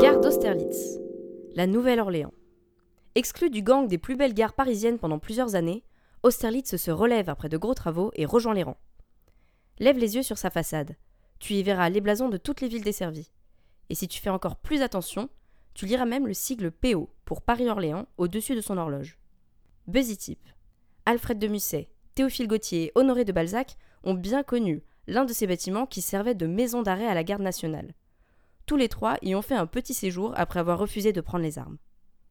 Gare d'Austerlitz, la Nouvelle-Orléans. Exclue du gang des plus belles gares parisiennes pendant plusieurs années, Austerlitz se relève après de gros travaux et rejoint les rangs. Lève les yeux sur sa façade. Tu y verras les blasons de toutes les villes desservies. Et si tu fais encore plus attention, tu liras même le sigle PO pour Paris-Orléans au-dessus de son horloge. Busy Type. Alfred de Musset, Théophile Gautier et Honoré de Balzac ont bien connu l'un de ces bâtiments qui servait de maison d'arrêt à la garde nationale. Tous les trois y ont fait un petit séjour après avoir refusé de prendre les armes.